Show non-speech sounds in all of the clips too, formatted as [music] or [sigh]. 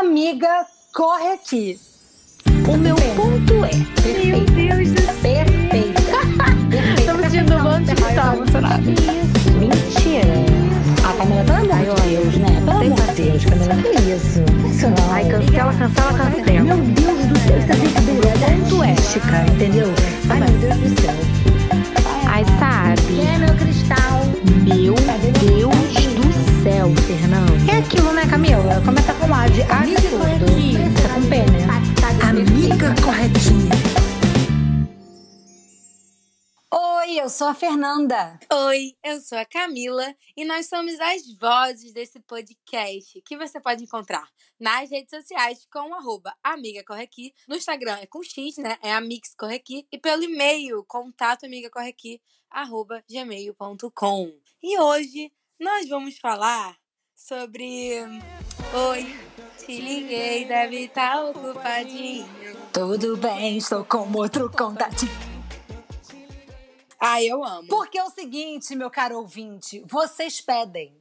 Amiga, corre aqui. O meu ponto é. Perfeito. Meu Deus do céu. Perfeito. [laughs] Estamos diante do banco de tá emocionada. Isso. Mentira. A Camila, pelo amor Ai, de Deus, né? Pelo amor de. Deus, Camila, que isso? Não. Ai, cancela, cancela, cancela. Meu Deus do céu, isso é brincadeira. ponto é. Mística, entendeu? Ai, meu Deus do céu. Ai, sabe? Quem é meu cristal? Meu Deus céu, Fernando. É aquilo, né, Camila? Começa com A de amiga tudo. corretinha. Tá com P, né? Amiga corretinha. Oi, eu sou a Fernanda. Oi, eu sou a Camila e nós somos as vozes desse podcast que você pode encontrar nas redes sociais com arroba Amiga Corre Aqui. No Instagram é com X, né? É Amix Corre Aqui. E pelo e-mail, contato amiga corre aqui, arroba gmail.com. E hoje nós vamos falar sobre. Oi, te liguei, deve estar ocupadinho. Tudo bem, estou com outro contatinho. Ai, eu amo. Porque é o seguinte, meu caro ouvinte, vocês pedem,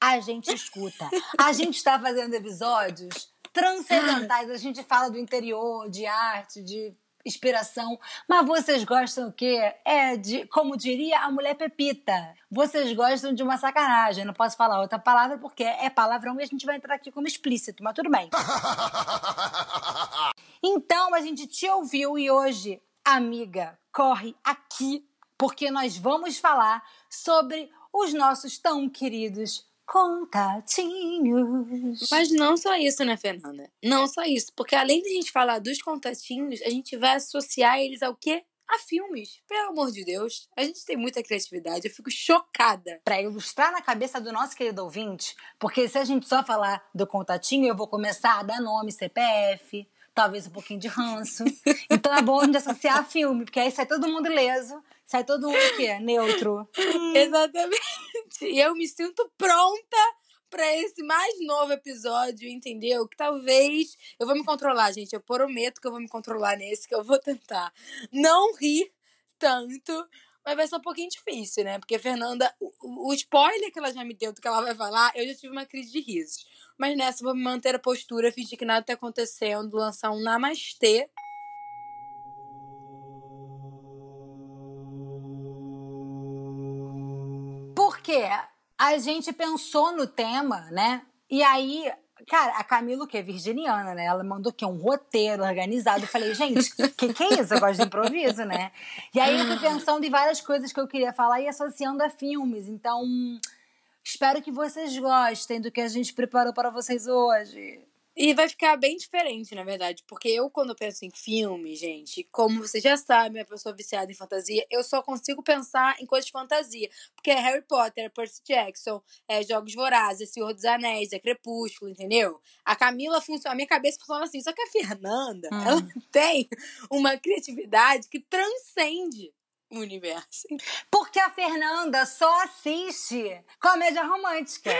a gente escuta. A gente está fazendo episódios [gasps] transcendentais, a gente fala do interior, de arte, de inspiração, mas vocês gostam o quê? É de, como diria a mulher Pepita, vocês gostam de uma sacanagem, não posso falar outra palavra porque é palavrão e a gente vai entrar aqui como explícito, mas tudo bem. [laughs] Então a gente te ouviu e hoje, amiga, corre aqui porque nós vamos falar sobre os nossos tão queridos contatinhos. Mas não só isso, né, Fernanda? Não só isso. Porque além de a gente falar dos contatinhos, a gente vai associar eles ao quê? A filmes. Pelo amor de Deus. A gente tem muita criatividade. Eu fico chocada. Para ilustrar na cabeça do nosso querido ouvinte, porque se a gente só falar do contatinho, eu vou começar a dar nome, CPF, talvez um pouquinho de ranço. [laughs] Então é bom a gente associar a filme, porque aí sai todo mundo ileso, sai todo mundo o quê? [laughs] Neutro. Exatamente. E eu me sinto pronta pra esse mais novo episódio, entendeu? Que talvez. Eu vou me controlar, gente. Eu prometo que eu vou me controlar nesse, que eu vou tentar não rir tanto. Mas vai ser um pouquinho difícil, né? Porque a Fernanda, o, o spoiler que ela já me deu do que ela vai falar, eu já tive uma crise de risos. Mas nessa, eu vou manter a postura, fingir que nada tá acontecendo, lançar um namastê. Porque a gente pensou no tema, né? E aí, cara, a Camila, que é virginiana, né? Ela mandou que um roteiro organizado. Eu falei, gente, que que é isso? Eu gosto de improviso, né? E aí eu fui pensando em várias coisas que eu queria falar e associando a filmes. Então, espero que vocês gostem do que a gente preparou para vocês hoje. E vai ficar bem diferente, na verdade. Porque eu, quando penso em filme, gente, como você já sabe, uma pessoa viciada em fantasia, eu só consigo pensar em coisas de fantasia. Porque é Harry Potter, é Percy Jackson, é Jogos Vorazes, é Senhor dos Anéis, é Crepúsculo, entendeu? A Camila funciona, a minha cabeça funciona assim. Só que a Fernanda, [laughs] Hum. ela tem uma criatividade que transcende o universo. Porque a Fernanda só assiste comédia romântica.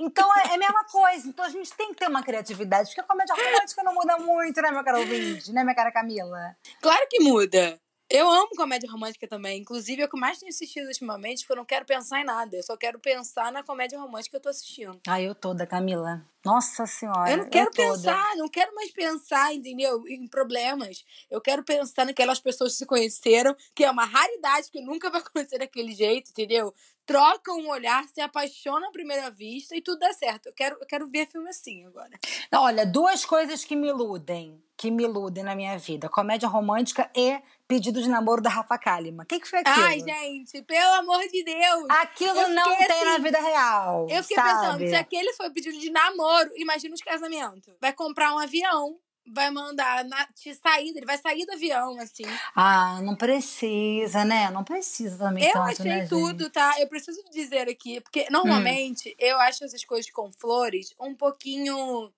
Então é é a mesma coisa. Então a gente tem que ter uma criatividade. Porque a comédia romântica não muda muito, né, meu caro ouvinte? Né, minha cara Camila? Claro que muda. Eu amo comédia romântica também. Inclusive, é o que mais tenho assistido ultimamente, porque eu não quero pensar em nada. Eu só quero pensar na comédia romântica que eu tô assistindo. Ai, eu toda, Camila. Nossa senhora. eu não quero toda. pensar, não quero mais pensar, entendeu? Em problemas. Eu quero pensar naquelas pessoas que se conheceram, que é uma raridade, que nunca vai [laughs] acontecer daquele jeito, entendeu? Trocam um olhar, se apaixonam à primeira vista e tudo dá certo. Eu quero, eu quero ver filme assim agora. Olha, duas coisas que me iludem. Que me iludem na minha vida. Comédia romântica e pedido de namoro da Rafa Kalimann. O que, que foi aquilo? Ai, gente, pelo amor de Deus! Aquilo Eu não tem na assim, vida real. Eu fiquei sabe? pensando, se aquele foi pedido de namoro, imagina os casamentos. Vai comprar um avião, vai mandar na de saída, ele vai sair do avião, assim. Ah, não precisa, né? Não precisa também Eu tanto, achei né, tudo, tá? Eu preciso dizer aqui, porque normalmente Hum. eu acho essas coisas com flores um pouquinho.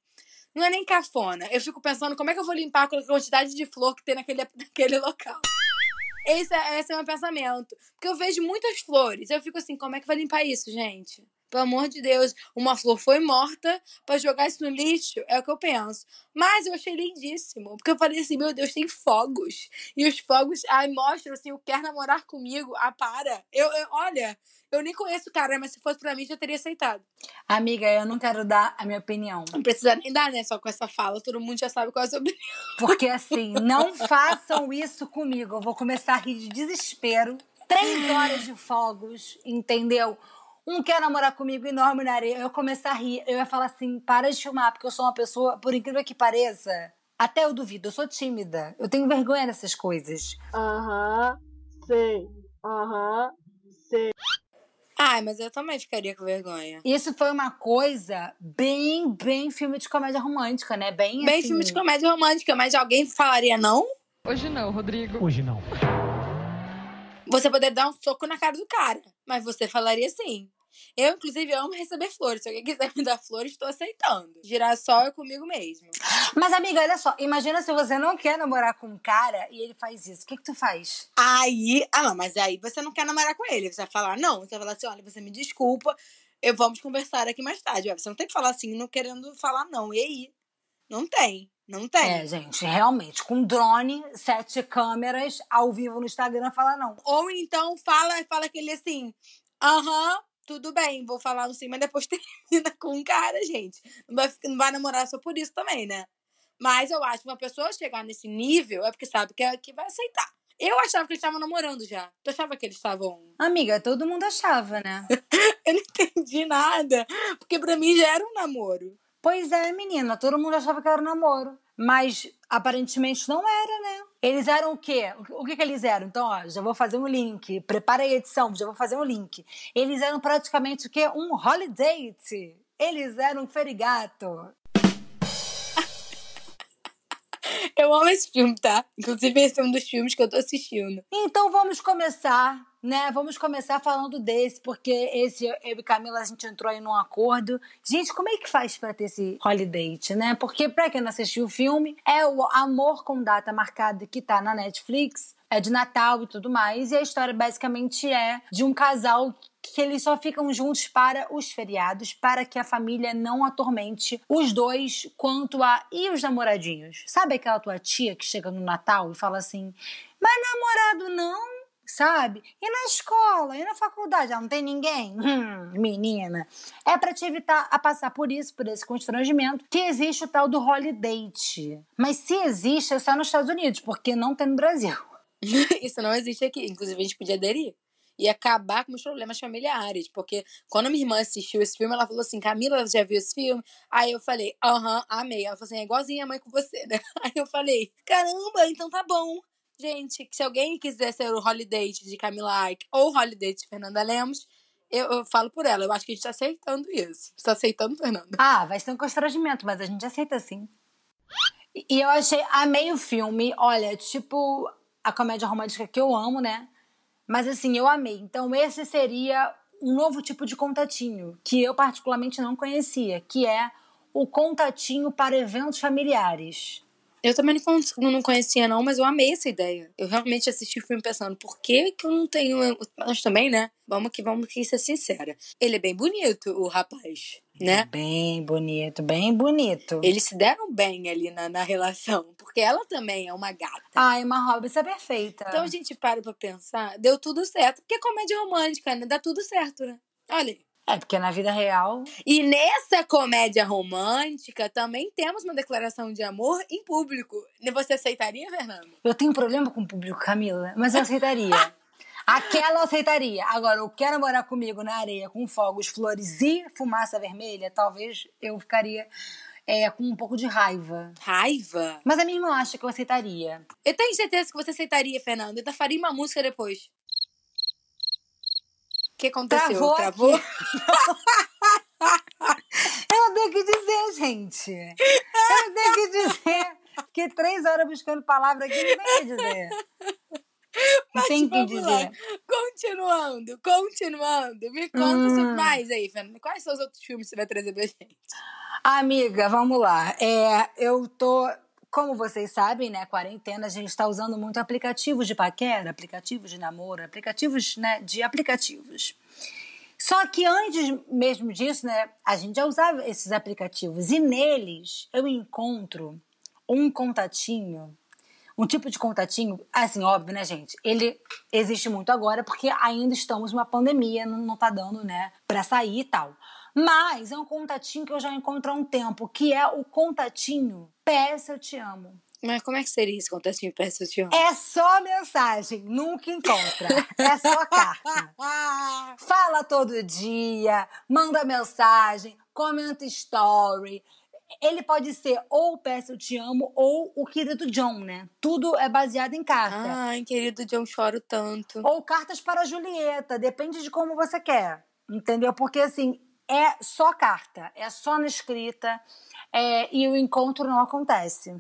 Não é nem cafona. Eu fico pensando como é que eu vou limpar com a quantidade de flor que tem naquele, [laughs] naquele local. Esse é, esse é o meu pensamento. Porque eu vejo muitas flores. Eu fico assim, como é que vai limpar isso, gente? Pelo amor de Deus, uma flor foi morta pra jogar isso no lixo, é o que eu penso. Mas eu achei lindíssimo, porque eu falei assim, meu Deus, tem fogos. E os fogos, aí mostram assim, o quer namorar comigo, ah, para. Eu, eu- olha, eu nem conheço o cara, mas se fosse pra mim, já teria aceitado. Amiga, eu não quero dar a minha opinião. Não precisa nem dar, né? Só com essa fala, todo mundo já sabe qual é a sua opinião. Porque assim, não façam isso comigo. Eu vou começar a rir de desespero. Três horas de fogos, entendeu? Um quer namorar comigo enorme na areia. Eu ia começar a rir. Eu ia falar assim: para de filmar, porque eu sou uma pessoa, por incrível que pareça, até eu duvido, eu sou tímida. Eu tenho vergonha dessas coisas. Aham, sei. Aham, sei. Ai, mas eu também ficaria com vergonha. Isso foi uma coisa bem, bem filme de comédia romântica, né? Bem, Bem assim, filme de comédia romântica, mas alguém falaria não? Hoje não, Rodrigo. Hoje não. Você poderia dar um soco na cara do cara, mas você falaria sim. Eu, inclusive, amo receber flores. Se alguém quiser [laughs] me dar flores, estou aceitando. Girassol é comigo mesmo. Mas, amiga, olha só. Imagina se você não quer namorar com um cara e ele faz isso. O que, que tu faz? Aí, ah, não, mas aí você não quer namorar com ele. Você vai falar, não. Você vai falar assim: olha, você me desculpa, eu vamos conversar aqui mais tarde. Você não tem que falar assim, não querendo falar não. E aí? Não tem. Não tem. É, gente, realmente. Com drone, sete câmeras, ao vivo no Instagram, fala não. Ou então fala, fala aquele assim, aham, tudo bem, vou falar assim, mas depois [laughs] termina com um cara, gente. Não vai, não vai namorar só por isso também, né? Mas eu acho que uma pessoa chegar nesse nível é porque sabe que, é- que vai aceitar. Eu achava que eles estavam namorando já. Tu achava que eles estavam. Amiga, todo mundo achava, né? [laughs] Eu não entendi nada. Porque pra mim já era um namoro. pois é, menina, todo mundo achava que era um namoro. Mas aparentemente não era, né? Eles eram o quê? O que, que eles eram? Então, ó, já vou fazer um link. Prepara a edição, já vou fazer um link. Eles eram praticamente o quê? Um holiday. Eles eram um ferigato. [laughs] Eu amo esse filme, tá? Inclusive, esse é um dos filmes que eu tô assistindo. Então vamos começar, né? Vamos começar falando desse, porque esse eu e Camila a gente entrou aí num acordo. Gente, como é que faz pra ter esse holiday, né? Porque pra quem não assistiu o filme, é o Amor com Data Marcada que tá na Netflix, é de Natal e tudo mais, e a história basicamente é de um casal que eles só ficam juntos para os feriados, para que a família não atormente os dois quanto a e os namoradinhos. Sabe aquela tua tia que chega no Natal e fala assim: "Mas namorado não?" Sabe? E na escola, e na faculdade, ah, não tem ninguém? [laughs] Hum, menina. É para te evitar a passar por isso, por esse constrangimento, que existe o tal do holiday. Mas se existe, é só nos Estados Unidos, porque não tem no Brasil. [laughs] Isso não existe aqui. Inclusive, a gente podia aderir. E acabar com os problemas familiares. Porque quando minha irmã assistiu esse filme, ela falou assim: Camila, já viu esse filme? Aí eu falei: aham, amei. Ela falou assim: é igualzinha a mãe com você, né? [laughs] Aí eu falei: caramba, então tá bom. Gente, se alguém quiser ser o Holiday de Camila Ike ou o Holiday de Fernanda Lemos, eu, eu falo por ela. Eu acho que a gente tá aceitando isso. Você tá aceitando, Fernanda? Ah, vai ser um constrangimento, mas a gente aceita sim. E- E eu achei, amei o filme. Olha, tipo a comédia romântica que eu amo, né? Mas assim, eu amei. Então, esse seria um novo tipo de contatinho, que eu particularmente não conhecia, que é o contatinho para eventos familiares. Eu também não não conhecia, não, mas eu amei essa ideia. Eu realmente assisti o filme pensando, por que, que eu não tenho. Mas também, né? Vamos que vamos que ser sincera. Ele é bem bonito, o rapaz, né? Bem bonito, bem bonito. Eles se deram bem ali na, na relação, porque ela também é uma gata. Ai, uma Hobbs é perfeita. Então a gente para pra pensar, deu tudo certo. Porque é comédia romântica, né? Dá tudo certo, né? Olha aí. É, porque na vida real. E nessa comédia romântica também temos uma declaração de amor em público. Você aceitaria, Fernando? Eu tenho problema com o público, Camila, mas eu aceitaria. [laughs] Aquela eu aceitaria. Agora, eu quero morar comigo na areia com fogos, flores e fumaça vermelha, talvez eu ficaria é, com um pouco de raiva. Raiva? Mas a minha irmã acha que eu aceitaria. Eu tenho certeza que você aceitaria, Fernando. Ainda faria uma música depois. Que aconteceu? Travou aqui. [laughs] Eu tenho que dizer, gente. Eu tenho que dizer. Fiquei três horas buscando palavra aqui, não tem que dizer. Não tem que vamos lá. dizer. Continuando, continuando. Me conta Hum. sobre mais aí, Fernando. Quais são os outros filmes que você vai trazer pra gente? Amiga, vamos lá. É, eu tô, como vocês sabem, né, quarentena, a gente está usando muito aplicativos de paquera, aplicativos de namoro, aplicativos, né, de aplicativos. Só que antes mesmo disso, né, a gente já usava esses aplicativos e neles eu encontro um contatinho, um tipo de contatinho, assim, óbvio, né, gente? Ele existe muito agora porque ainda estamos numa pandemia, não, não tá dando, né, pra sair e tal. Mas é um contatinho que eu já encontro há um tempo, que é o contatinho PS Eu Te Amo. Mas como é que seria esse contatinho PS Eu Te Amo? É só mensagem, nunca encontra. É só carta. [laughs] Fala todo dia, manda mensagem, comenta story. Ele pode ser ou o PS Eu Te Amo ou o querido John, né? Tudo é baseado em carta. Ai, querido John, choro tanto. Ou cartas para a Julieta, depende de como você quer. Entendeu? Porque assim, é só carta, é só na escrita é, e o encontro não acontece.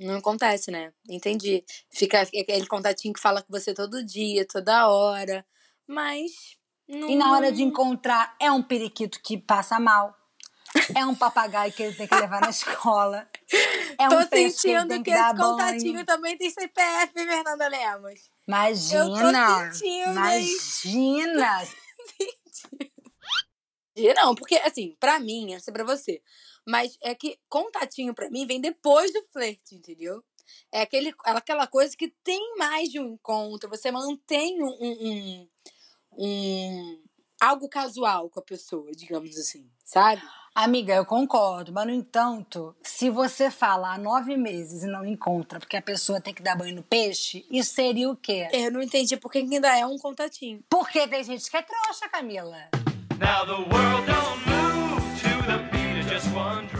Não acontece, né? Entendi. Fica aquele contatinho que fala com você todo dia, toda hora. Mas. Não... E na hora de encontrar, é um periquito que passa mal. É um papagaio que ele tem que levar na escola. É um Tô ele sentindo que, que, esse contatinho banho. também tem CPF, Fernanda Lemos. Imagina! Eu tô sentindo? Imagina! [laughs] Não, porque assim, pra mim, eu não sei pra você, mas é que contatinho pra mim vem depois do flerte, entendeu? É aquele, aquela coisa que tem mais de um encontro, você mantém um, um, um- algo casual com a pessoa, digamos assim, sabe? Amiga, eu concordo, mas no entanto, se você fala há nove meses e não encontra porque a pessoa tem que dar banho no peixe, isso seria o quê? Eu não entendi por que que ainda é um contatinho. Porque tem gente que é trouxa, Camila.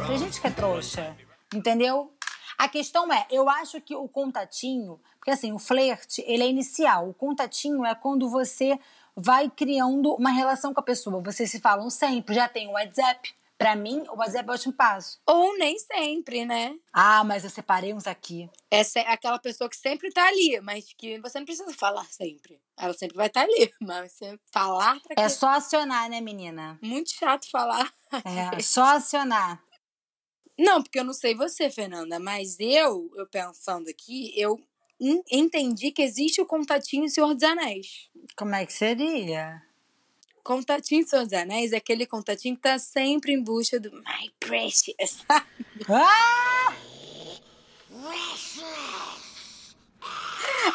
Tem gente que é trouxa, entendeu? A questão é, eu acho que o contatinho, porque assim, o flerte, ele é inicial. O contatinho é quando você vai criando uma relação com a pessoa. Vocês se falam sempre, já tem o WhatsApp. Pra mim, o WhatsApp é o último passo. Ou nem sempre, né? Ah, mas eu separei uns aqui. Essa é aquela pessoa que sempre tá ali, mas que você não precisa falar sempre. Ela sempre vai estar ali, [laughs] mas você falar pra quê? É só acionar, né, menina? Muito chato falar. É, [laughs] só acionar. Não, porque eu não sei você, Fernanda, mas eu, eu pensando aqui, eu en- entendi que existe o contatinho Senhor dos Anéis. Como é que seria? Contatinho Senhor dos Anéis é aquele contatinho que tá sempre em busca do My Precious. Ah!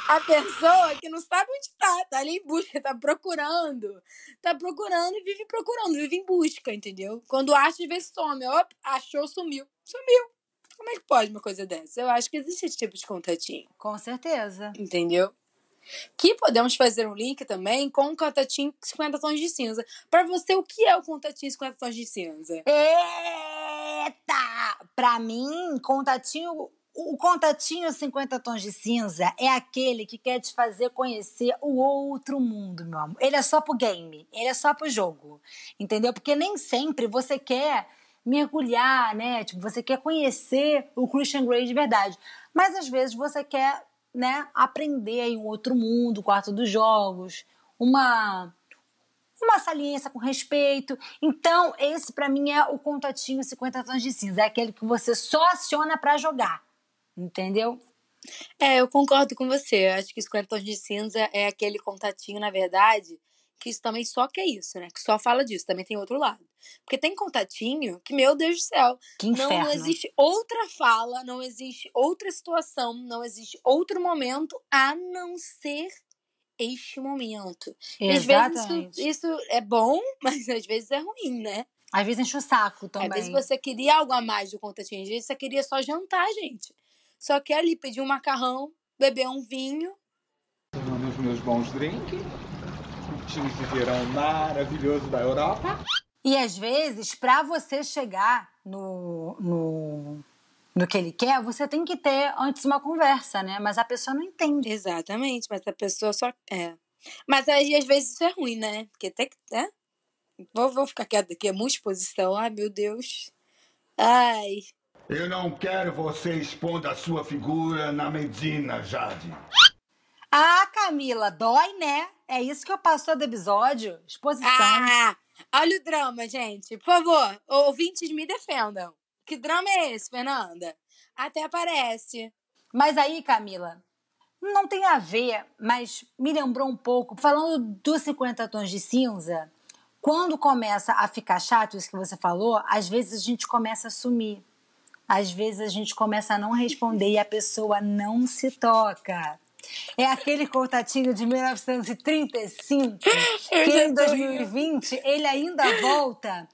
A pessoa que não sabe onde tá, tá ali em busca, tá procurando. Tá procurando e vive procurando, vive em busca, entendeu? Quando acha, às vezes some. Op, achou, sumiu. Sumiu. Como é que pode uma coisa dessa? Eu acho que existe esse tipo de contatinho, Com certeza. entendeu? Que podemos fazer um link também com o contatinho 50 tons de cinza. Pra você, o que é o contatinho 50 tons de cinza? Eita! Pra mim, contatinho. O contatinho 50 tons de cinza é aquele que quer te fazer conhecer o outro mundo, meu amor. Ele é só pro game, ele é só pro jogo. Entendeu? Porque nem sempre você quer mergulhar, né? Tipo, você quer conhecer o Christian Grey de verdade. Mas às vezes você quer, né, aprender aí um outro mundo, quarto dos jogos, uma uma saliência com respeito. Então, esse pra mim é o contatinho 50 tons de cinza, é aquele que você só aciona pra jogar. Entendeu? É, eu concordo com você. Eu acho que 50 tons de cinza é aquele contatinho, na verdade, que isso também só que é isso, né? Que só fala disso. Também tem outro lado. Porque tem contatinho que, meu Deus do céu, Que não, existe outra fala, não existe outra situação, não existe outro momento a não ser este momento. E às vezes Exatamente. isso, isso é bom, [laughs] mas às vezes é ruim, né? Às vezes enche o saco também. Às vezes você queria algo a mais do contatinho, às vezes você queria só jantar, gente. Só quer ali pedir um macarrão, beber um vinho. tomando os meus bons drinks, curtindo esse verão maravilhoso da Europa. E às vezes, pra você chegar no, no, no que ele quer, você tem que ter antes uma conversa, né? Mas a pessoa não entende. Exatamente, mas a pessoa só. É. Mas aí às vezes isso é ruim, né? Porque tem que. Né? Vou, vou ficar quieta aqui, é muita exposição. Ai, meu Deus. Ai. Eu não quero você expondo a sua figura na medina, Jade. Ah, Camila, dói, né? É isso que eu passo todo episódio. Exposição. Ah! Olha o drama, gente. Por favor, ouvintes me defendam. Que drama é esse, Fernanda? Até parece. Mas aí, Camila, não tem a ver, mas me lembrou um pouco, falando dos 50 tons de cinza, Quando começa a ficar chato, isso que você falou, às vezes a gente começa a sumir. Às vezes a gente começa a não responder e a pessoa não se toca. É aquele contatinho de 1935 que em 2020 ele ainda volta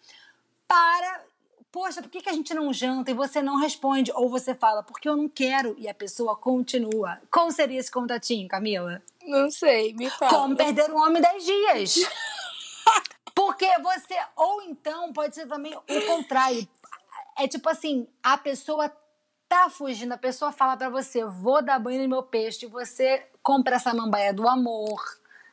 para. Poxa, por que, que a gente não janta e você não responde? Ou você fala, porque eu não quero, e a pessoa continua. Como seria esse contatinho, Camila? Não sei, me fala. Como perder um homem 10 dias. [laughs] Porque você, ou então pode ser também o contrário. É tipo assim, a pessoa tá fugindo, a pessoa fala pra você, vou dar banho no meu peixe, e você compra essa mambaia do amor,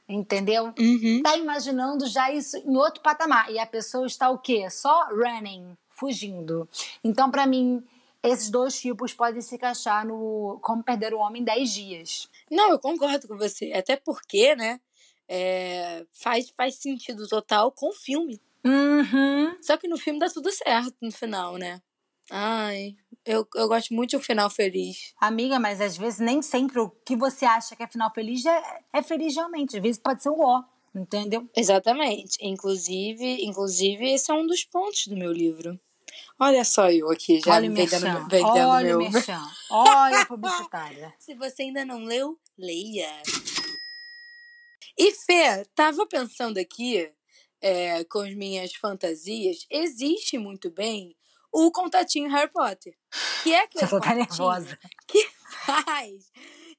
entendeu? Uhum. Tá imaginando já isso em outro patamar. E a pessoa está o quê? Só running, fugindo. Então, pra mim, esses dois tipos podem se encaixar no como perder o homem em 10 dias. Não, eu concordo com você. Até porque, né? é, faz, faz sentido total com o filme. Uhum. Só que no filme dá tudo certo no final, né? Ai, eu, eu gosto muito de um final feliz. Amiga, mas às vezes nem sempre o que você acha que é final feliz é, é feliz realmente. Às vezes pode ser o ó, entendeu? Exatamente. Inclusive, inclusive, esse é um dos pontos do meu livro. Olha só eu aqui já olha vendendo, vendendo olha o meu. merchan, olha a [laughs] publicitária. Se você ainda não leu, leia. E Fê, tava pensando aqui, é, com as minhas fantasias, existe muito bem o contatinho Harry Potter. Que é aquele Você tá nervosa. [laughs] que faz.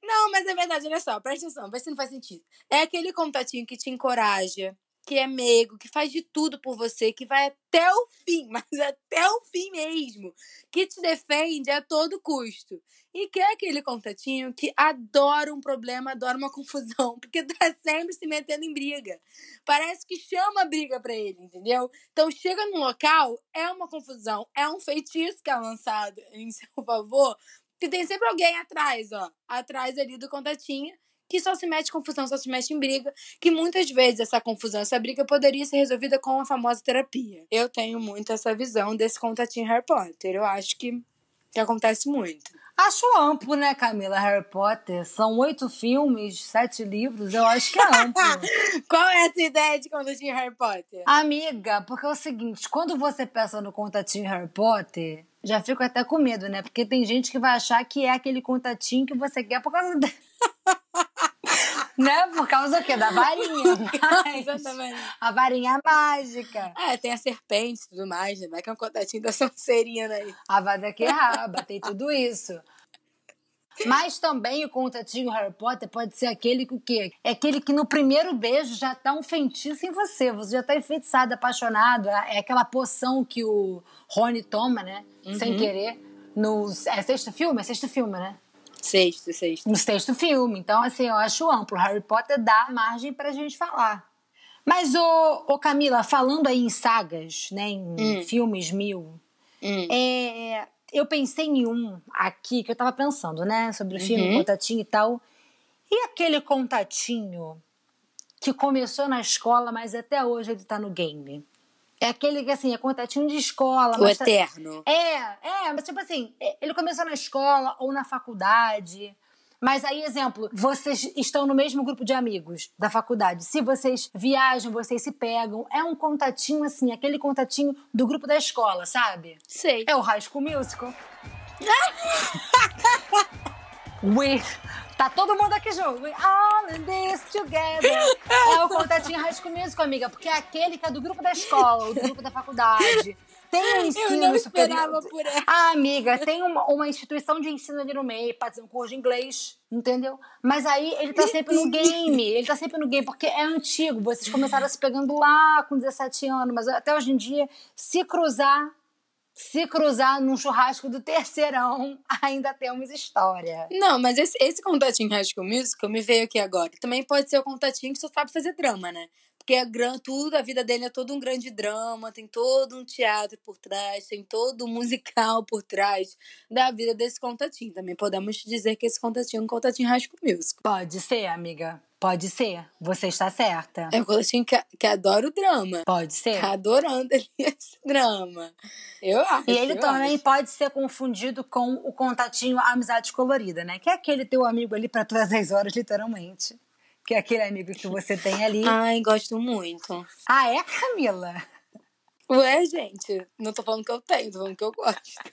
Não, mas é verdade, olha só, presta atenção, vê se não faz sentido. É aquele contatinho que te encoraja, que é meigo, que faz de tudo por você, que vai até o fim, [laughs] mas até o fim mesmo, que te defende a todo custo. E que é aquele contatinho que adora um problema, adora uma [laughs] confusão, porque tá sempre se metendo em briga. Parece que chama briga pra ele, entendeu? Então chega num local, é uma confusão, é um feitiço que é lançado em seu [laughs] favor, que tem sempre alguém atrás, ó, atrás ali do contatinho, que só se mete em confusão, só se mete em briga, que muitas vezes essa confusão, essa briga poderia ser resolvida com a famosa terapia. Eu tenho muito essa visão desse contatinho Harry Potter. Eu acho que, que acontece muito. Acho amplo, né, Camila? Harry Potter. São oito filmes, sete livros. Eu acho que é amplo. [laughs] Qual é essa ideia de contatinho Harry Potter? Amiga, porque é o seguinte: quando você pensa no contatinho Harry Potter, já fico até com medo, né? Porque tem gente que vai achar que é aquele contatinho que você quer por causa. Da... [laughs] [laughs] né? Por causa do quê? Da varinha. [laughs] Exatamente. a varinha mágica. É, tem a serpente e tudo mais, né? Vai que é um contatinho da [laughs] Sonserina aí. A vada que raba, tem tudo isso. Mas também o contatinho Harry Potter pode ser aquele que o quê? É aquele que no primeiro beijo já tá um feitiço em você. Você já tá enfeitiçado, apaixonado. É aquela poção que o Rony toma, né? Sem querer. No, é sexto filme? É sexto filme, né? Sexto, sexto. No sexto filme. Então, assim, eu acho amplo. Harry Potter dá margem pra gente falar. Mas, ô, ô Camila, falando aí em sagas, né? Em filmes mil, Hum. é, eu pensei em um aqui que eu tava pensando, né? Sobre o filme, Uhum. contatinho e tal. E aquele contatinho que começou na escola, mas até hoje ele tá no game. É aquele que, assim, é contatinho de escola. O mas tá- Eterno. é, é, mas tipo assim, é, ele começou na escola ou na faculdade. Mas aí, exemplo, vocês estão no mesmo grupo de amigos da faculdade. Se vocês viajam, vocês se pegam. É um contatinho, assim, aquele contatinho do grupo da escola, sabe? Sei. É o High School Musical. [laughs] We... Tá todo mundo aqui junto. We all in this together. [laughs] É o contatinho High School Musical, amiga. Porque é aquele que é do grupo da escola, do grupo da faculdade. Tem um Eu ensino não superior. esperava por essa. Ah, amiga, tem uma, uma instituição de ensino ali no meio, pode ser um curso de inglês, entendeu? Mas aí ele tá sempre no game, ele tá sempre no game, porque é antigo. Vocês começaram se pegando lá com 17 anos, mas até hoje em dia, se cruzar, se cruzar num churrasco do terceirão, [laughs] ainda temos história. Não, mas esse, esse contatinho High School Musical me veio aqui agora. Também pode ser o contatinho que só sabe fazer drama, né? Porque é gran, tudo, a vida dele é todo um grande drama, tem todo um teatro por trás, tem todo um musical por trás da vida desse contatinho. Também podemos dizer que esse contatinho é um contatinho High School Musical. Pode ser, amiga. Pode ser. Você está certa. É um contatinho que, que adora o drama. Pode ser. Tá adorando ali [laughs] esse drama. Eu acho. E ele também acho. pode ser confundido com o contatinho Amizade Colorida, né? Que é aquele teu amigo ali para todas as horas, literalmente. Que é aquele amigo que você tem ali. Ai, gosto muito. Ah, é, Camila? Ué, gente, não tô falando que eu tenho, tô falando que eu gosto.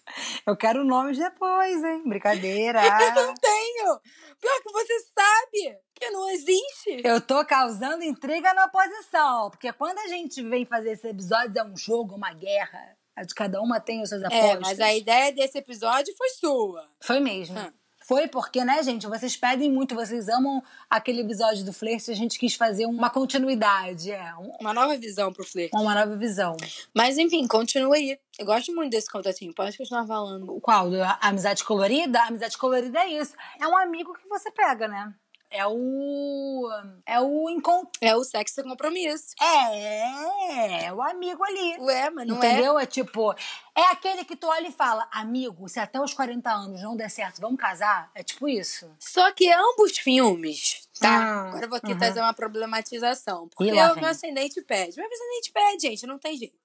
Eu quero nomes depois, hein? Brincadeira. [laughs] Eu não tenho! Pior que você sabe que não existe. Eu tô causando intriga na oposição, porque quando a gente vem fazer esse episódio é um jogo, uma guerra. A de cada uma tem os seus apostas. É, mas a ideia desse episódio foi sua. Foi mesmo. Hum. Foi porque, né, gente, vocês pedem muito, vocês amam aquele episódio do flerte, a gente quis fazer uma continuidade, é, um- Uma nova visão pro flerte. uma nova visão. Mas enfim, continua aí. Eu gosto muito desse contatinho, pode continuar falando. Qual? Da amizade colorida? A amizade colorida é isso. É um amigo que você pega, né? É o. É o encontro. É o sexo sem compromisso. É, é o amigo ali. Ué, mas não é. Entendeu? É tipo, é aquele que tu olha e fala, amigo, se até os 40 anos não der certo, vamos casar? É tipo isso. Só que ambos filmes, tá? Ah, Agora eu vou aqui uhum. trazer uma problematização. Porque o meu ascendente pede. Meu ascendente pede, gente, não tem jeito.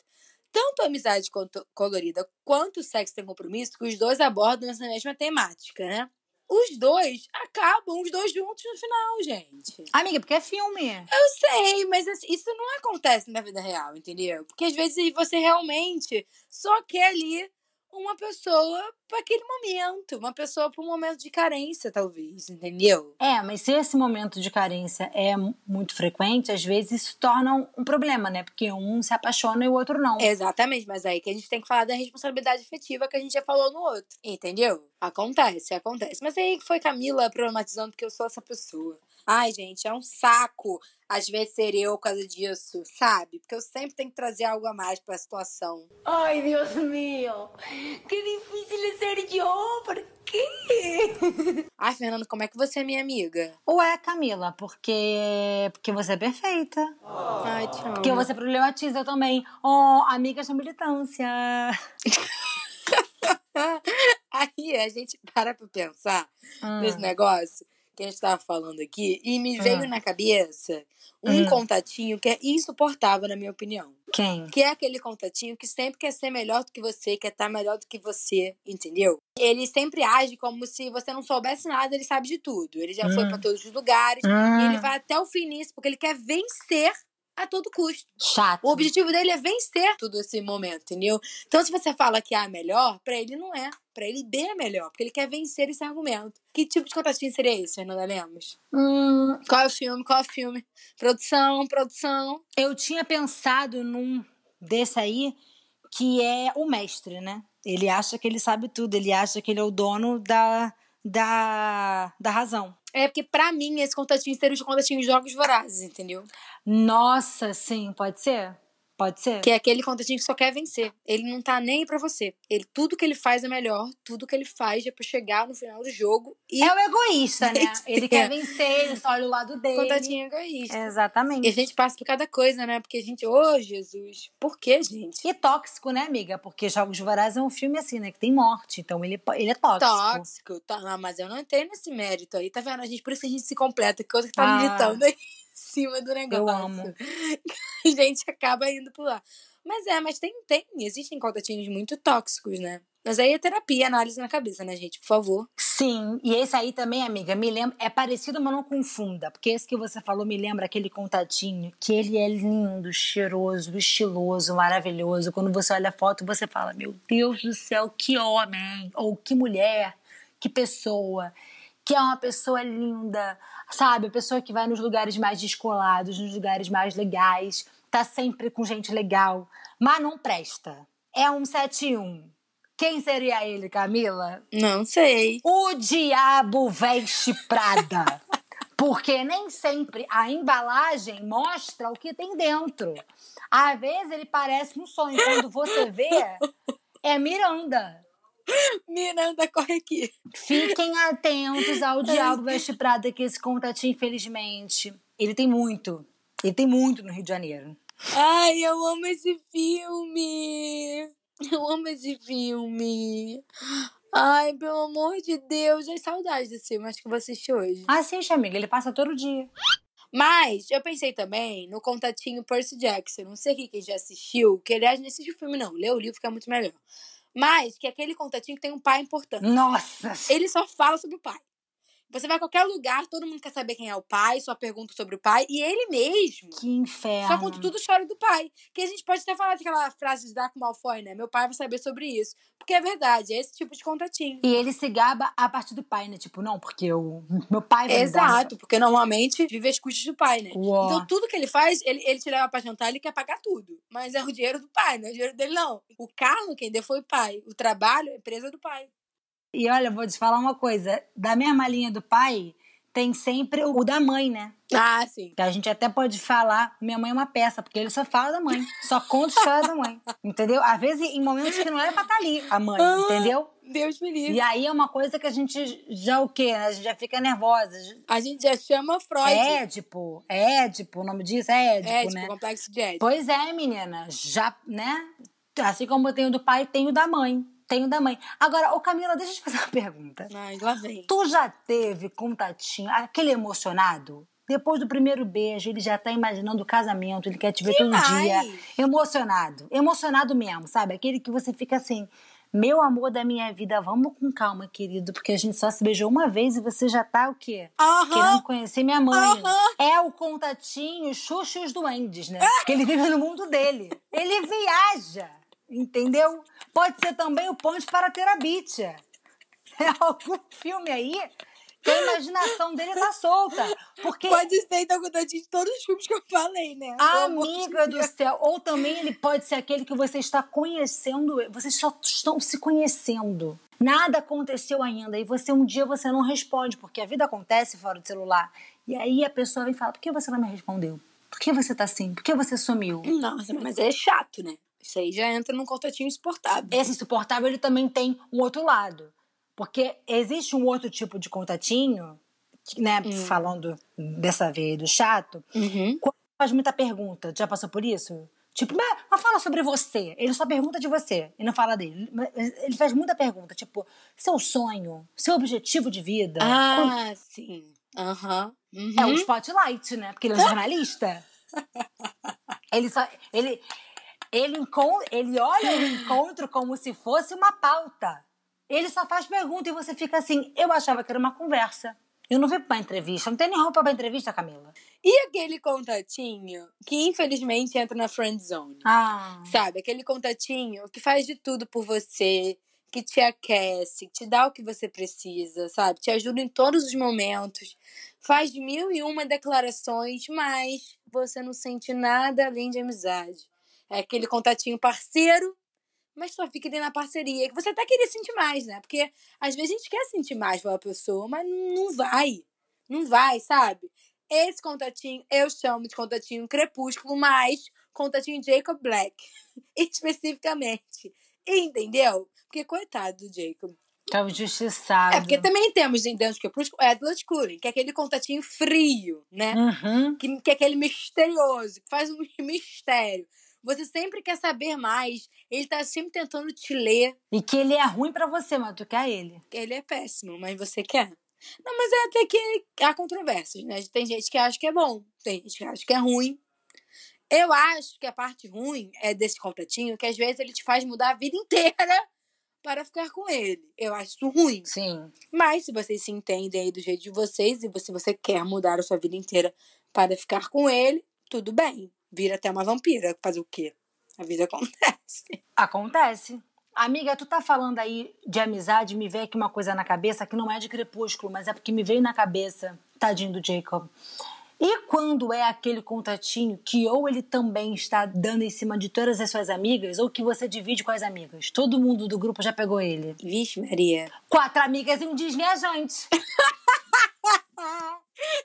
Tanto a amizade quanto- colorida quanto o sexo sem compromisso, que os dois abordam essa mesma temática, né? Os dois acabam, os dois juntos no final, gente. Amiga, porque é filme. Eu sei, mas assim, isso não acontece na vida real, entendeu? Porque às vezes você realmente só quer ali uma pessoa para aquele momento, uma pessoa para um momento de carência, talvez, entendeu? É, mas se esse momento de carência é mu- muito frequente, às vezes isso torna um- um problema, né? Porque um se apaixona e o outro não. Exatamente, mas aí que a gente tem que falar da responsabilidade afetiva que a gente já falou no outro, entendeu? Acontece, acontece. Mas aí foi Camila problematizando que eu sou essa pessoa. Ai, gente, é um saco às vezes ser eu por causa disso, sabe? Porque eu sempre tenho que trazer algo a mais pra situação. Ay, Dios mío. Qué difícil es ser yo. ¿Por qué? [laughs] Ai, Fernando, como é que você é minha amiga? Ou é, Camila, porque porque você é perfeita. Ai, te amo. Porque você problematiza também. Oh, amigas da militância. [laughs] Aí a gente para pra pensar Hum. nesse negócio que a gente tava falando aqui e me veio Hum. na cabeça um Hum. contatinho que é insuportável, na minha opinião. Quem? Que é aquele contatinho que sempre quer ser melhor do que você, quer estar melhor do que você, entendeu? Ele sempre age como se você não soubesse nada, ele sabe de tudo. Ele já foi pra todos os lugares e ele vai até o fim nisso, porque ele quer vencer a todo custo. Chato. O objetivo dele é vencer todo esse momento, entendeu? Então, se você fala que A é melhor, pra ele não é. Pra ele B é melhor, porque ele quer vencer esse argumento. Que tipo de contatinho seria esse, Fernanda Lemos? Hum, Qual é o filme? Qual é o filme? Produção, produção. eu tinha pensado num desse aí que é o mestre, né? Ele acha que ele sabe tudo, ele acha que ele é o dono da, da, da razão. É porque, pra mim, esse contatinho seria os contatinhos de jogos vorazes, entendeu? Nossa, sim, pode ser? Pode ser? Que é aquele contatinho que só quer vencer. Ele não tá nem aí pra você. Ele, tudo que ele faz é melhor, tudo que ele faz é pra chegar no final do jogo e É o egoísta, né? Ele quer vencer, ele só olha o lado [laughs] dele. contatinho egoísta. Exatamente. E a gente passa por cada coisa, né? Porque a gente, ô Jesus, por que, gente? E tóxico, né, amiga? Porque Jogos Vorazes é um filme assim, né? Que tem morte. Então ele, ele é tóxico. Tóxico, tá, não, mas eu não entrei nesse mérito aí, tá vendo? A gente, por isso que a gente se completa, que outra que tá Ah. militando aí cima do negócio. Eu amo. [laughs] A gente acaba indo pro lá. Mas é, mas tem, tem, existem contatinhos muito tóxicos, né? Mas aí é terapia, análise na cabeça, né, gente? Por favor. Sim, e esse aí também, amiga, me lembra. É parecido, mas não confunda. Porque esse que você falou me lembra aquele contatinho que ele é lindo, cheiroso, estiloso, maravilhoso. Quando você olha a foto, você fala: Meu Deus do céu, que homem! Ou que mulher, que pessoa. Que é uma pessoa linda, sabe? A pessoa que vai nos lugares mais descolados, nos lugares mais legais, tá sempre com gente legal, mas não presta. É um 71. Quem seria ele, Camila? Não sei. O diabo veste Prada. [laughs] Porque nem sempre a embalagem mostra o que tem dentro. Às vezes ele parece um sonho. Quando você vê, é Miranda. [laughs] Miranda, corre aqui. Fiquem atentos ao Diabo Veste Prada, que esse contatinho, infelizmente, ele tem muito. Ele tem muito no Rio de Janeiro. Ai, eu amo esse filme. Eu amo esse filme. Ai, pelo amor de Deus. Ai, saudade desse filme. Acho que vou assistir hoje. Assiste, amiga, ele passa todo dia. Mas eu pensei também no contatinho Percy Jackson. Não sei quem já assistiu, que aliás não assistiu o filme, não. Lê o livro, fica muito melhor. Mas que é aquele contatinho que tem um pai importante. Nossa! Ele só fala sobre o pai. Você vai a qualquer lugar, todo mundo quer saber quem é o pai, só pergunta sobre o pai, e ele mesmo. Que inferno. Só conta tudo história do pai. Que a gente pode até falar daquela frase de Draco Malfoy, né? Meu pai vai saber sobre isso. Porque é verdade, é esse tipo de contatinho. E ele se gaba a partir do pai, né? Tipo, não, porque o meu pai vai dar- Exato, porque normalmente vive às custas do pai, né? Uó. Então tudo que ele faz, ele, ele te leva pra jantar, ele quer pagar tudo. Mas é o dinheiro do pai, não é o dinheiro dele, não. O carro, quem deu foi o pai. O trabalho é empresa do pai. E olha, vou te falar uma coisa. Da mesma linha do pai, tem sempre o da mãe, né? Ah, sim. Que a gente até pode falar, minha mãe é uma peça, porque ele só fala da mãe. Só conta a história da mãe. [laughs] Entendeu? Às vezes, em momentos que não era pra estar ali, a mãe, Ah. entendeu? Deus me livre. E aí é uma coisa que a gente já o quê? né? A gente já fica nervosa. A gente já chama Freud. É Édipo. É Édipo, o nome disso é Édipo, É, tipo, né? complexo de Édipo. Pois é, menina. Já, né? Assim como tem o do pai, tem o da mãe. Tem o da mãe. Agora, ô Camila, deixa eu te fazer uma [laughs] pergunta. Ai, lá vem. Tu já teve contatinho, aquele emocionado? Depois do primeiro beijo, ele já tá imaginando o casamento, ele quer te ver todo dia. Emocionado. Emocionado mesmo, sabe? Aquele que você fica assim, meu amor da minha vida, vamos com calma, querido, porque a gente só se beijou uma vez e você já tá o quê? Querendo conhecer minha mãe. É o contatinho Xuxa e os duendes, né? Porque ele vive no mundo dele. Ele viaja, entendeu? Pode ser também o Ponte para Terabitia. É [laughs] algum filme aí que a imaginação dele tá solta. Porque, Pode ser, então, contatinho de todos os filmes que eu falei, né? Amiga do céu, ou também ele pode ser aquele que você está conhecendo, vocês só estão se conhecendo. Nada aconteceu ainda e você um dia você não responde, porque a vida acontece fora do celular. E aí a pessoa vem e fala: "Por que você não me respondeu? Por que você tá assim? Por que você sumiu?" Nossa, mas é chato, né? Isso aí já entra num contatinho insuportável. Esse insuportável ele também tem um outro lado. Porque existe um outro tipo de contatinho, né, falando dessa vez do chato, Uhum. quando faz muita pergunta. Já passou por isso? Tipo, mas, mas fala sobre você. Ele só pergunta de você e não fala dele. Ele faz muita pergunta, tipo, seu sonho, seu objetivo de vida. Ah, sim. Aham. Uhum. É o spotlight, né? Porque ele é um [laughs] jornalista. ele só. Ele, ele, ele olha o encontro como se fosse uma pauta. Ele só faz pergunta e você fica assim. Eu achava que era uma conversa. Eu não vi pra entrevista. Não tem nem roupa pra entrevista, Camila. E aquele contatinho que infelizmente entra na friend zone? Ah. Sabe? Aquele contatinho que faz de tudo por você, que te aquece, que te dá o que você precisa, sabe? Te ajuda em todos os momentos, faz mil e uma declarações, mas você não sente nada além de amizade. É aquele contatinho parceiro, mas só fica ali na parceria. Que você até queria sentir mais, né? Porque às vezes a gente quer sentir mais pela pessoa, mas não vai. Não vai, sabe? Esse contatinho eu chamo de contatinho crepúsculo, mas contatinho Jacob Black, [laughs] especificamente. Entendeu? Porque coitado do Jacob. Tá injustiçado. É, porque também temos em dentro do crepúsculo Edward Cullen, que é aquele contatinho frio, né? Uhum. Que, que é aquele misterioso, que faz um mistério. Você sempre quer saber mais. Ele tá sempre tentando te ler. E que ele é ruim pra você, mas tu quer ele. Ele é péssimo, mas você quer. Não, mas é até que há controvérsias, né? Tem gente que acha que é bom, tem gente que acha que é ruim. Eu acho que a parte ruim é desse contatinho, que às vezes ele te faz mudar a vida inteira para ficar com ele. Eu acho isso ruim. Sim. Mas se vocês se entendem aí do jeito de vocês e se você quer mudar a sua vida inteira para ficar com ele, tudo bem. Vira até uma vampira. Fazer o quê? A vida [laughs] acontece. Acontece. Amiga, tu tá falando aí de amizade, me veio aqui uma coisa na cabeça que não é de crepúsculo, mas é porque me veio na cabeça, tadinho do Jacob. E quando é aquele contatinho que ou ele também está dando em cima de todas as suas amigas, ou que você divide com as amigas? Todo mundo do grupo já pegou ele. Vixe, Maria. Quatro amigas e um desviajante. [laughs]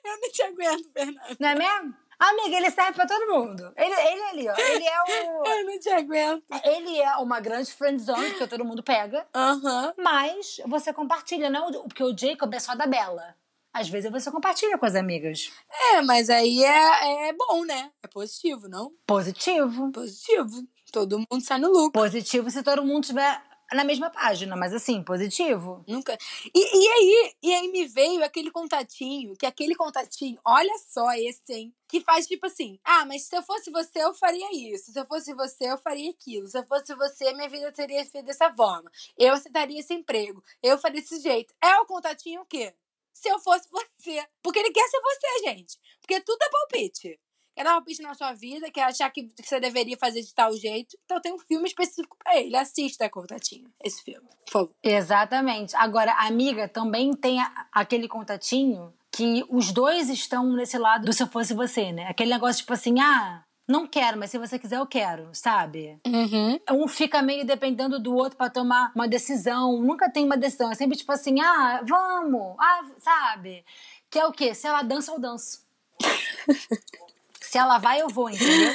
Eu não te aguento, Fernanda. Não é mesmo? Amiga, ele serve pra todo mundo. Ele, ele ali, ó. Ele é o. [laughs] Eu não te aguento. Ele é uma grande friend zone, porque todo mundo pega. Aham. Mas você compartilha, não? Porque o Jacob é só da Bela. Às vezes você compartilha com as amigas. É, mas aí é, é bom, né? É positivo, não? Positivo. Positivo. Todo mundo sai no lucro. Positivo se todo mundo estiver na mesma página, mas assim, positivo. Nunca. E, e aí, e aí me veio aquele contatinho, que aquele contatinho, olha só esse, hein? Que faz tipo assim: ah, mas se eu fosse você, eu faria isso. Se eu fosse você, eu faria aquilo. Se eu fosse você, minha vida teria feito dessa forma. Eu aceitaria esse emprego. Eu faria desse jeito. É o contatinho o quê? se eu fosse você. Porque ele quer ser você, gente. Porque tudo é palpite. Quer dar palpite na sua vida, quer achar que você deveria fazer de tal jeito. Então tem um filme específico pra ele. Assista, Contatinho, esse filme, por favor. Exatamente. Agora, a amiga também tem aquele contatinho que os dois estão nesse lado do se eu fosse você, né? Aquele negócio tipo assim, ah, não quero, mas se você quiser eu quero, sabe? Uhum. Um fica meio dependendo do outro pra tomar uma decisão. Nunca tem uma decisão. É sempre tipo assim, ah, vamos, ah, sabe? Que é o quê? Se ela dança, eu danço. [laughs] Se ela vai, eu vou, entendeu?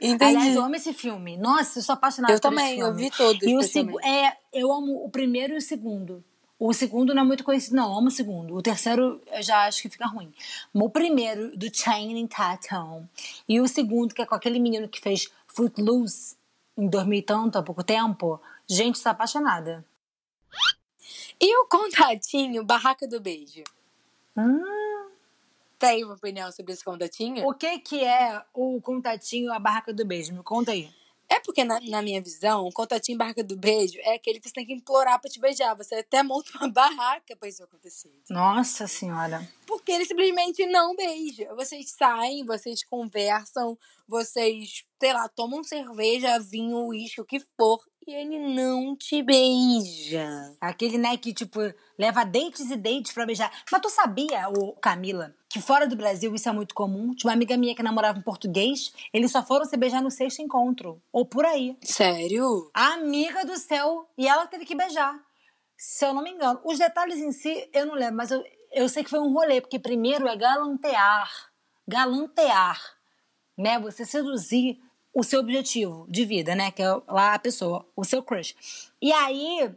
Entendi. Aliás, eu amo esse filme. Nossa, eu sou apaixonada Eu por também, esse eu filme. vi todos, E o especialmente. segu- é, eu amo o primeiro e o segundo. O segundo não é muito conhecido, não. Eu amo o segundo. O terceiro eu já acho que fica ruim. O primeiro, do Channing Tatum. E o segundo, que é com aquele menino que fez Footloose em 2000 e tanto, há pouco tempo. Gente, sou apaixonada. E o contatinho Barraca do Beijo? Hum, Tem uma opinião sobre esse contatinho? o que que é o contatinho, a barraca do beijo? Me conta aí. É porque, na, na minha visão, o contatinho Barraca do Beijo é aquele que você tem que implorar pra te beijar. Você até monta uma [laughs] barraca pra isso acontecer. Nossa senhora. Porque ele simplesmente não beija. Vocês saem, vocês conversam, vocês, sei lá, tomam cerveja, vinho, uísque, o que for, e ele não te beija. Aquele, né, que, tipo, leva dates e dates pra beijar. Mas tu sabia, ô, Camila, que fora do Brasil isso é muito comum? Tinha uma amiga minha que namorava um português, eles só foram se beijar no sexto encontro. Ou por aí. Sério? Amiga do céu. E ela teve que beijar. Se eu não me engano. Os detalhes em si, eu não lembro, mas eu, eu sei que foi um rolê, porque primeiro é galantear. Galantear. Né? Você seduzir o seu objetivo de vida, né? Que é lá a pessoa, o seu crush. E aí,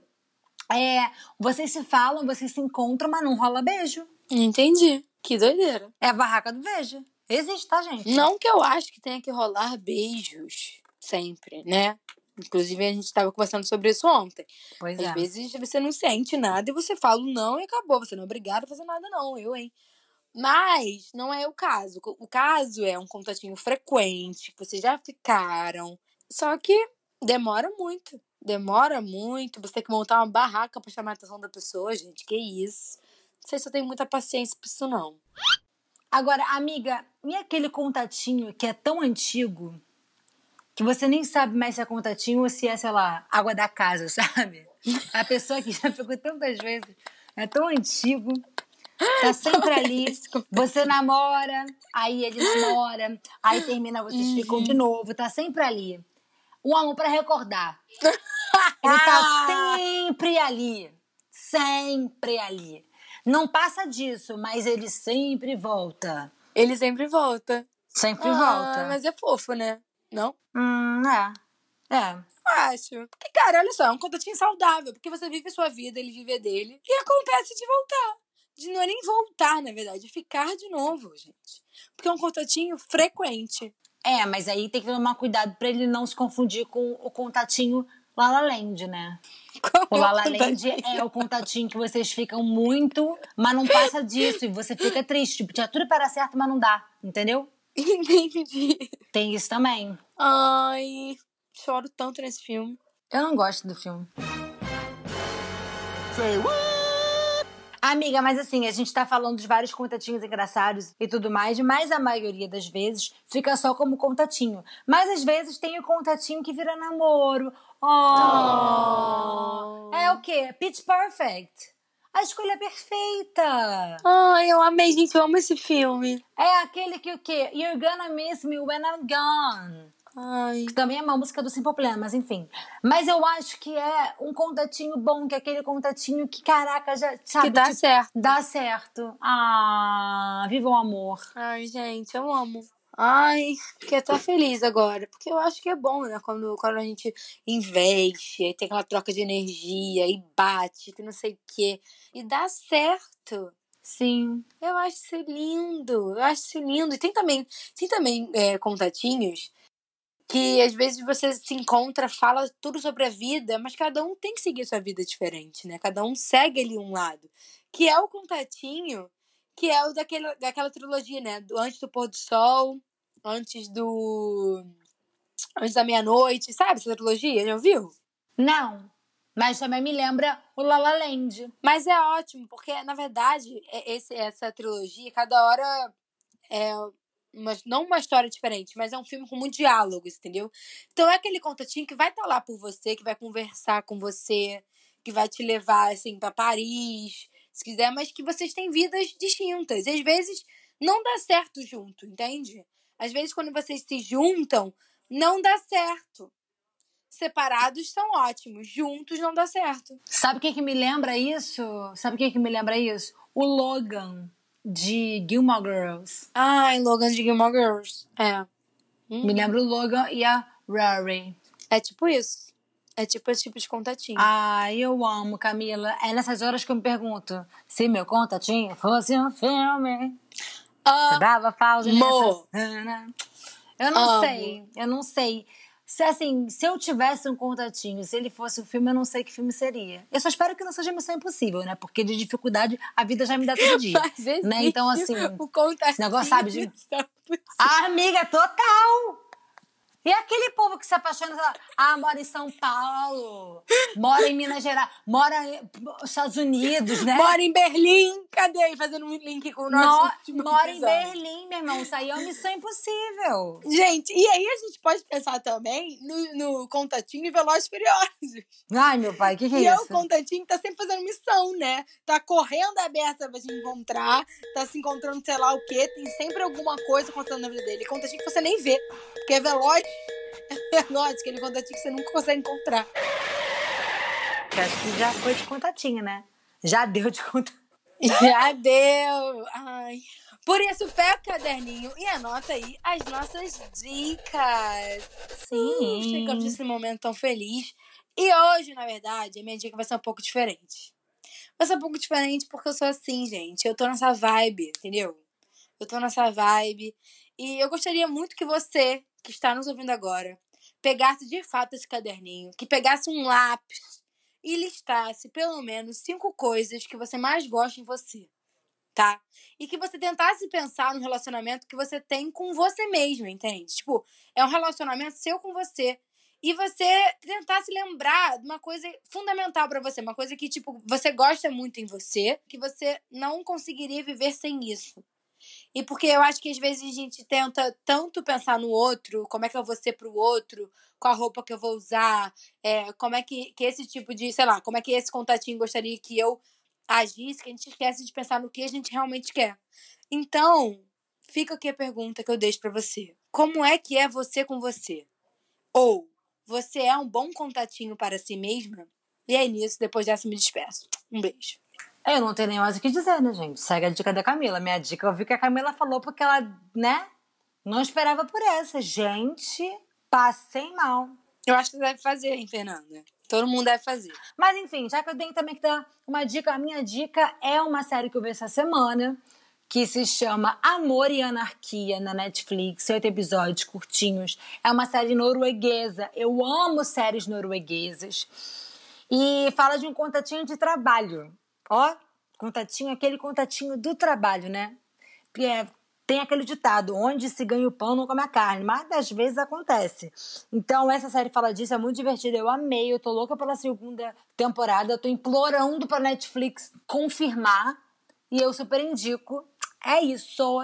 é, vocês se falam, vocês se encontram, mas não rola beijo. Entendi. Que doideira. É a barraca do beijo. Existe, tá, gente? Não que eu acho que tenha que rolar beijos sempre, né? Inclusive, a gente estava conversando sobre isso ontem. Pois Às é. vezes você não sente nada e você fala não e acabou. Você não é obrigado a fazer nada, não. Eu, hein? Mas não é o caso. O caso é um contatinho frequente, que vocês já ficaram. Só que demora muito. Demora muito. Você tem que montar uma barraca pra chamar a atenção da pessoa, gente. Que isso. Não sei se eu tenho muita paciência pra isso, não. Agora, amiga, e aquele contatinho que é tão antigo que você nem sabe mais se é contatinho ou se é, sei lá, água da casa, [laughs] sabe? A pessoa que já ficou tantas vezes, é tão antigo, tá [laughs] sempre ali. Você namora, aí ele namora, aí termina, vocês ficam de novo, tá sempre ali. Um amor pra recordar. [laughs] Ele tá sempre ali. Sempre ali. Não passa disso, mas ele sempre volta. Ele sempre volta. Sempre Ah, volta. Mas é fofo, né? Não? Hum, é. É. Acho. Porque, cara, olha só, é um contatinho saudável. Porque você vive a sua vida, ele vive a dele. E acontece de voltar. De não é nem voltar, na verdade, é ficar de novo, gente. Porque é um contatinho frequente. É, mas aí tem que tomar cuidado pra ele não se confundir com o contatinho Lala Land, né? [laughs] O Lala Land é o contatinho que vocês ficam muito, mas não passa disso e você fica triste. Tipo, tinha tudo para dar certo, mas não dá, entendeu? [laughs] Entendi. Tem isso também. Ai, choro tanto nesse filme. Eu não gosto do filme. Amiga, mas assim, a gente tá falando de vários contatinhos engraçados e tudo mais, mas a maioria das vezes fica só como contatinho. Mas às vezes tem o contatinho que vira namoro. Oh! É o quê? Pitch Perfect. A escolha perfeita. Ai, eu amei, gente. Eu amo esse filme. É aquele que o quê? You're gonna miss me when I'm gone. Ai. Que também é uma música do Simple Plan, mas enfim. Mas eu acho que é um contatinho bom, que é aquele contatinho que, caraca, já sabe. Que dá tipo, certo. Dá certo. Ah, viva o amor. Ai, gente, eu amo. Ai, fiquei até feliz agora. Porque eu acho que é bom, né? Quando, quando a gente investe, aí tem aquela troca de energia, e bate, que não sei o quê. E dá certo. Sim. Eu acho isso lindo. Eu acho isso lindo. E tem também, tem também é, contatinhos que às vezes você se encontra, fala tudo sobre a vida, mas cada um tem que seguir sua vida diferente, né? Cada um segue ali um lado. Que é o contatinho, que é o daquele, daquela trilogia, né? Do Antes do Pôr do Sol, antes do. Antes da meia-noite, sabe essa trilogia? Já ouviu? Não. Mas também me lembra o La La Land. Mas é ótimo, porque, na verdade, é- esse, essa trilogia, cada hora é uma, não uma história diferente, mas é um filme com muito diálogos, entendeu? Então é aquele contatinho que vai estar lá por você, que vai conversar com você, que vai te levar, assim, pra Paris, se quiser, mas que vocês têm vidas distintas. E às vezes não dá certo junto, entende? Às vezes quando vocês se juntam, não dá certo. Separados são ótimos, juntos não dá certo. Sabe o que, que me lembra isso? Sabe o que, que me lembra isso? O Logan de Gilmore Girls. Ai, Logan de Gilmore Girls. É. Me lembra o Logan e a Rory. É tipo isso. É tipo esse tipo de contatinho. Ai, eu amo, Camila. É nessas horas que eu me pergunto: se meu contatinho fosse um filme, eu dava pausa nessa cena. Eu não Amo. sei, eu não sei. Se assim, se eu tivesse um contatinho, se ele fosse um filme, eu não sei que filme seria. Eu só espero que não seja Missão Impossível, né? Porque de dificuldade a vida já me dá todo [laughs] dia. Mas né? Então, assim, o contatinho. esse negócio, sabe, de- Ah, amiga, total! E aquele povo que se apaixona, lá, ah, mora em São Paulo, mora em Minas Gerais, mora nos Estados Unidos, né? Mora em Berlim. Cadê aí? Fazendo um link com o nosso Mo- mora em. Berlim, meu irmão. Isso aí é uma missão impossível. Gente, e aí a gente pode pensar também no, no contatinho e Velozes e Furiosos. Ai, meu pai, o que, que E é é o isso? contatinho que tá sempre fazendo missão, né? Tá correndo aberta pra se encontrar, tá se encontrando sei lá o quê, tem sempre alguma coisa acontecendo na vida dele. Contatinho que você nem vê, porque é veloz. [laughs] É veloz, aquele contatinho que você nunca consegue encontrar. Que acho que já foi de contatinho, né? Já deu de contatinho. Já deu! Ai. Por isso, pega o caderninho e anota aí as nossas dicas. Uh, chegamos nesse momento tão feliz. E hoje, na verdade, a minha dica vai ser um pouco diferente. Vai ser um pouco diferente porque eu sou assim, gente. Eu tô nessa vibe, entendeu? Eu tô nessa vibe. E eu gostaria muito que você, que está nos ouvindo agora, pegasse de fato esse caderninho, que pegasse um lápis e listasse pelo menos cinco coisas que você mais gosta em você, tá? E que você tentasse pensar no relacionamento que você tem com você mesmo, entende? Tipo, é um relacionamento seu com você. E você tentasse lembrar de uma coisa fundamental pra você, uma coisa que, tipo, você gosta muito em você, que você não conseguiria viver sem isso. E porque eu acho que às vezes a gente tenta tanto pensar no outro, como é que eu vou ser pro outro, qual a roupa que eu vou usar, é, como é que, que esse tipo de, sei lá, como é que esse contatinho gostaria que eu agisse, que a gente esquece de pensar no que a gente realmente quer. Então, fica aqui a pergunta que eu deixo pra você. Como é que é você com você? Ou você é um bom contatinho para si mesma? E é nisso, depois dessa me despeço. Um beijo. Eu não tenho nem mais o que dizer, né, gente? Segue a dica da Camila. Minha dica, eu vi que a Camila falou porque ela, né, não esperava por essa. Gente, passei mal. Eu acho que você deve fazer, hein, Fernanda? Todo mundo deve fazer. Mas enfim, já que eu tenho também que dar uma dica, a minha dica é uma série que eu vi essa semana, que se chama Amor e Anarquia na Netflix, oito episódios curtinhos. É uma série norueguesa. Eu amo séries norueguesas. E fala de um contatinho de trabalho. Ó, contatinho, aquele contatinho do trabalho, né? É- tem aquele ditado, onde se ganha o pão não come a carne, mas às vezes acontece. Então, essa série fala disso, é muito divertida, eu amei, eu tô louca pela segunda temporada, eu tô implorando pra Netflix confirmar, e eu super indico. É isso.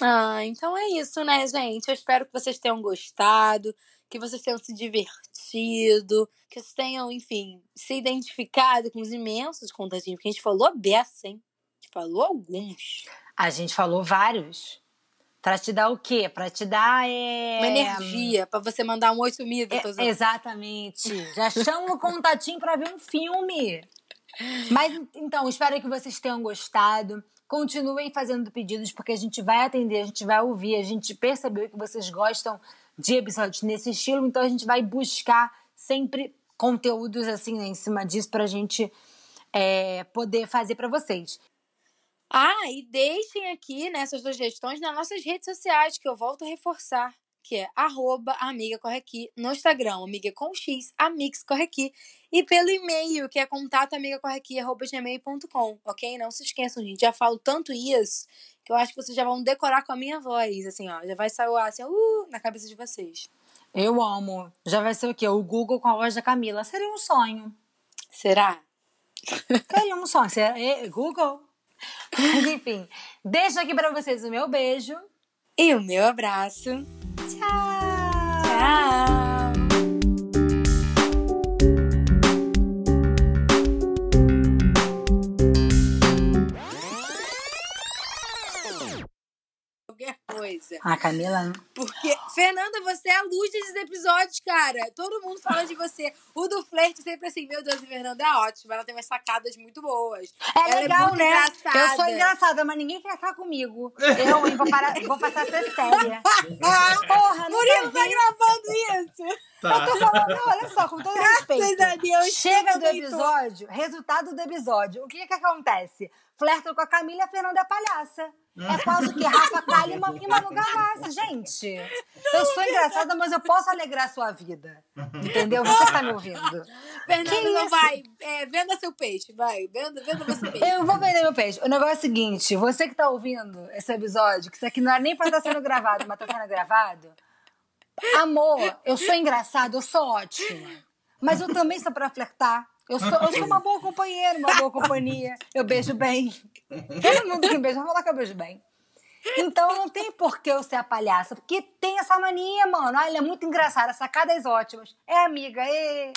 Ah, então é isso, né, gente? Eu espero que vocês tenham gostado, que vocês tenham se divertido, que vocês tenham, enfim, se identificado com os imensos contatinhos, porque a gente falou beça, hein? A gente falou alguns. A gente falou vários. Pra te dar o quê? Pra te dar é... Uma energia pra você mandar um oi sumido. É, exatamente. Já chama o contatinho pra ver um filme. Mas então, espero que vocês tenham gostado. Continuem fazendo pedidos, porque a gente vai atender, a gente vai ouvir. A gente percebeu que vocês gostam de episódios nesse estilo, então a gente vai buscar sempre conteúdos assim né, em cima disso pra gente é, poder fazer pra vocês. Ah, e deixem aqui né, suas sugestões nas nossas redes sociais, que eu volto a reforçar, que é arroba amiga corre aqui no Instagram, amiga com X, amix corre aqui, e pelo e-mail, que é contato amiga corre aqui, arroba gmail.com, ok? Não se esqueçam, gente, já falo tanto isso, que eu acho que vocês já vão decorar com a minha voz, assim, ó, já vai sair assim, uh, na cabeça de vocês. Eu amo. Já vai ser o quê? O Google com a voz da Camila. Seria um sonho. Será? Queria um só. É, Google. Mas enfim, deixo aqui pra vocês o meu beijo. E o meu abraço. Tchau! Tchau! A Camila. Porque, Fernanda, você é a luz desses episódios, cara. Todo mundo fala de você. O do flerte sempre assim, meu Deus, a Fernanda é ótima. Ela tem umas sacadas muito boas. É Ela legal, é muito né? engraçada. Eu sou engraçada, mas ninguém quer ficar comigo. Eu hein, vou, parar- vou passar a ser séria. [laughs] Porra, não Murilo tá gravando isso. Eu tô falando, não, olha só, com todo respeito. Graças a Deus. Chega do episódio, resultado do episódio. O que que acontece? Flerto com a Camila e a Fernanda é palhaça. É quase que Rafa Kalimann e Manu Gavassi, gente. eu sou engraçada, mas eu posso alegrar a sua vida. Entendeu? Você que tá me ouvindo. Fernanda, Que não vai. É, venda seu peixe, vai. Venda, venda você peixe. Eu vou vender meu peixe. O negócio é o seguinte: você que tá ouvindo esse episódio, que isso aqui não é nem pra estar sendo gravado, mas tá sendo gravado. Amor, eu sou engraçada, eu sou ótima. Mas eu também sou pra flertar. Eu sou, eu sou uma boa companheira, uma boa companhia. Eu beijo bem. Todo mundo que beija vai falar que eu beijo bem. Então não tem por que eu ser a palhaça, porque tem essa mania, mano. Ah, é muito engraçada, sacadas ótimas. É amiga, ê.